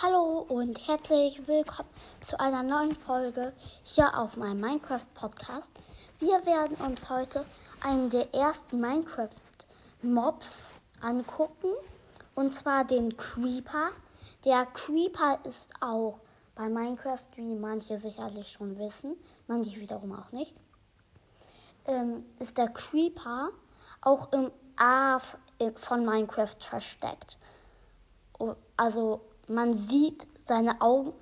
Hallo und herzlich willkommen zu einer neuen Folge hier auf meinem Minecraft Podcast. Wir werden uns heute einen der ersten Minecraft Mobs angucken und zwar den Creeper. Der Creeper ist auch bei Minecraft, wie manche sicherlich schon wissen, manche wiederum auch nicht, ähm, ist der Creeper auch im A von Minecraft versteckt. Also man sieht seine Augen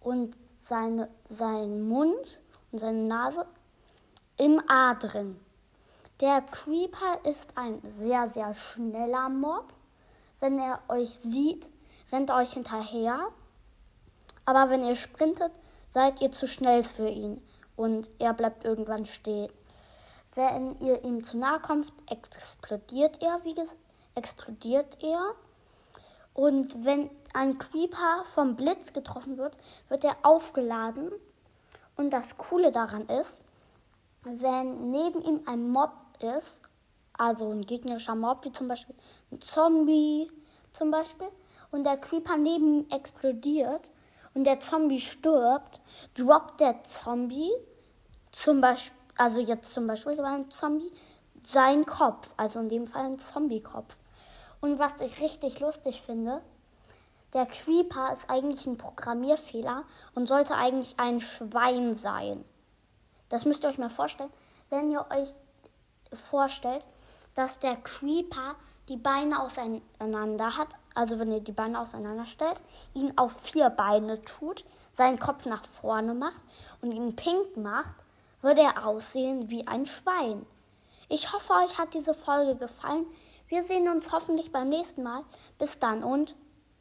und seine, seinen Mund und seine Nase im A drin. Der Creeper ist ein sehr, sehr schneller Mob. Wenn er euch sieht, rennt er euch hinterher. Aber wenn ihr sprintet, seid ihr zu schnell für ihn und er bleibt irgendwann stehen. Wenn ihr ihm zu nahe kommt, explodiert er, wie gesagt, explodiert er. Und wenn ein Creeper vom Blitz getroffen wird, wird er aufgeladen. Und das Coole daran ist, wenn neben ihm ein Mob ist, also ein gegnerischer Mob, wie zum Beispiel ein Zombie zum Beispiel, und der Creeper neben ihm explodiert und der Zombie stirbt, droppt der Zombie zum Beispiel, also jetzt zum Beispiel war ein Zombie, seinen Kopf, also in dem Fall ein Zombie-Kopf. Und was ich richtig lustig finde, der Creeper ist eigentlich ein Programmierfehler und sollte eigentlich ein Schwein sein. Das müsst ihr euch mal vorstellen, wenn ihr euch vorstellt, dass der Creeper die Beine auseinander hat, also wenn ihr die Beine auseinander stellt, ihn auf vier Beine tut, seinen Kopf nach vorne macht und ihn pink macht, würde er aussehen wie ein Schwein. Ich hoffe, euch hat diese Folge gefallen. Wir sehen uns hoffentlich beim nächsten Mal. Bis dann und